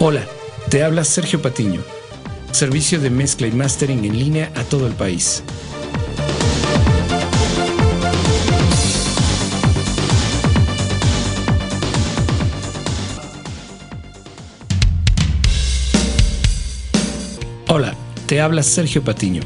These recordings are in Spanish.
Hola, te habla Sergio Patiño, servicio de mezcla y mastering en línea a todo el país. Hola, te habla Sergio Patiño.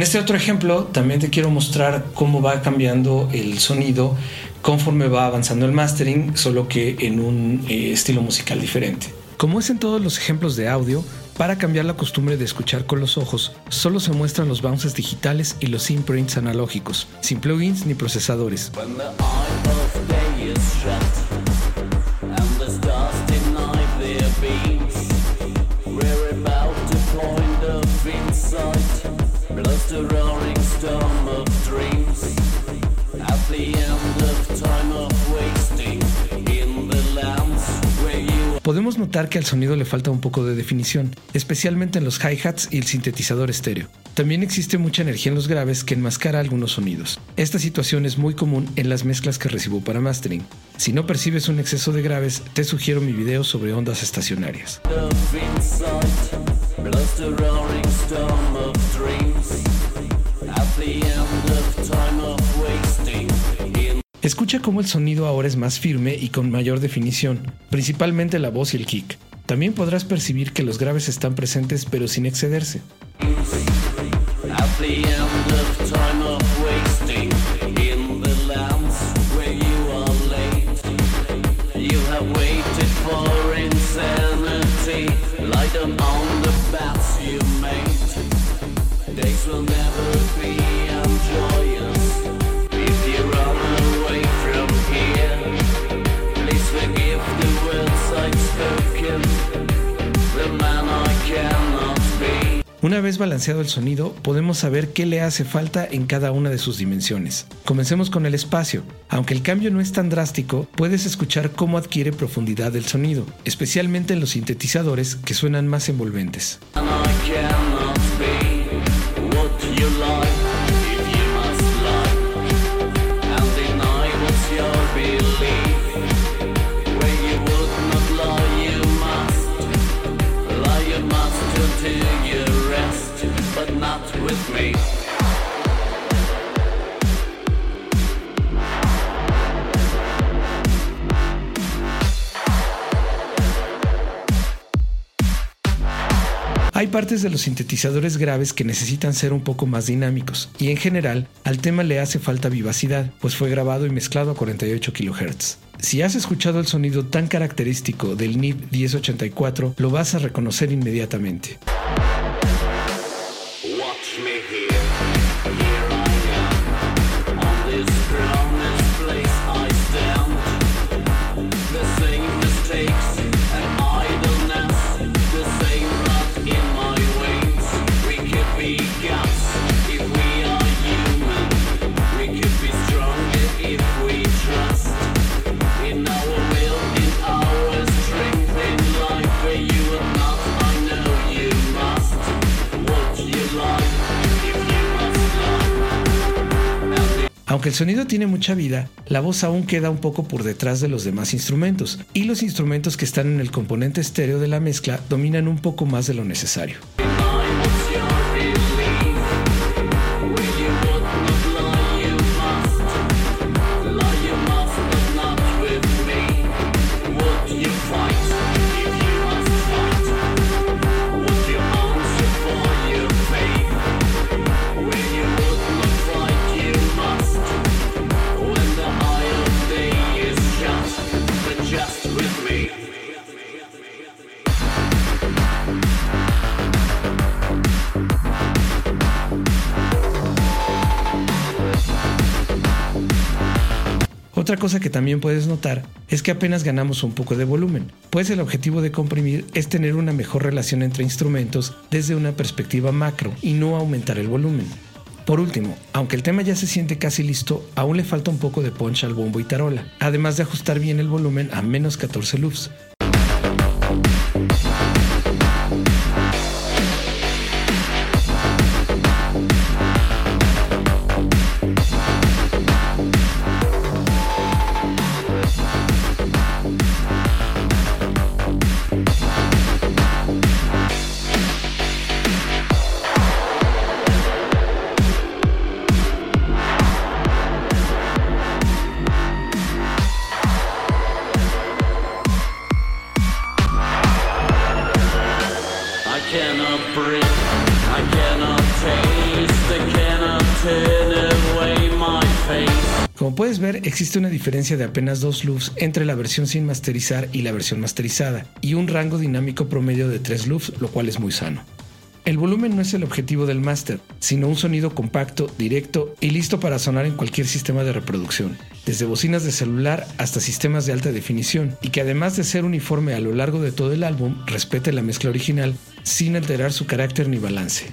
En este otro ejemplo también te quiero mostrar cómo va cambiando el sonido conforme va avanzando el mastering, solo que en un eh, estilo musical diferente. Como es en todos los ejemplos de audio, para cambiar la costumbre de escuchar con los ojos, solo se muestran los bounces digitales y los imprints analógicos, sin plugins ni procesadores. Podemos notar que al sonido le falta un poco de definición, especialmente en los hi-hats y el sintetizador estéreo. También existe mucha energía en los graves que enmascara algunos sonidos. Esta situación es muy común en las mezclas que recibo para mastering. Si no percibes un exceso de graves, te sugiero mi video sobre ondas estacionarias. Escucha cómo el sonido ahora es más firme y con mayor definición, principalmente la voz y el kick. También podrás percibir que los graves están presentes pero sin excederse. Una vez balanceado el sonido, podemos saber qué le hace falta en cada una de sus dimensiones. Comencemos con el espacio. Aunque el cambio no es tan drástico, puedes escuchar cómo adquiere profundidad el sonido, especialmente en los sintetizadores que suenan más envolventes. Hay partes de los sintetizadores graves que necesitan ser un poco más dinámicos, y en general al tema le hace falta vivacidad, pues fue grabado y mezclado a 48 kHz. Si has escuchado el sonido tan característico del NIB 1084, lo vas a reconocer inmediatamente. Aunque el sonido tiene mucha vida, la voz aún queda un poco por detrás de los demás instrumentos, y los instrumentos que están en el componente estéreo de la mezcla dominan un poco más de lo necesario. Otra cosa que también puedes notar es que apenas ganamos un poco de volumen, pues el objetivo de comprimir es tener una mejor relación entre instrumentos desde una perspectiva macro y no aumentar el volumen. Por último, aunque el tema ya se siente casi listo, aún le falta un poco de punch al bombo y tarola, además de ajustar bien el volumen a menos 14 loops, Como puedes ver, existe una diferencia de apenas dos loops entre la versión sin masterizar y la versión masterizada, y un rango dinámico promedio de tres loops, lo cual es muy sano. El volumen no es el objetivo del máster, sino un sonido compacto, directo y listo para sonar en cualquier sistema de reproducción, desde bocinas de celular hasta sistemas de alta definición, y que además de ser uniforme a lo largo de todo el álbum, respete la mezcla original sin alterar su carácter ni balance.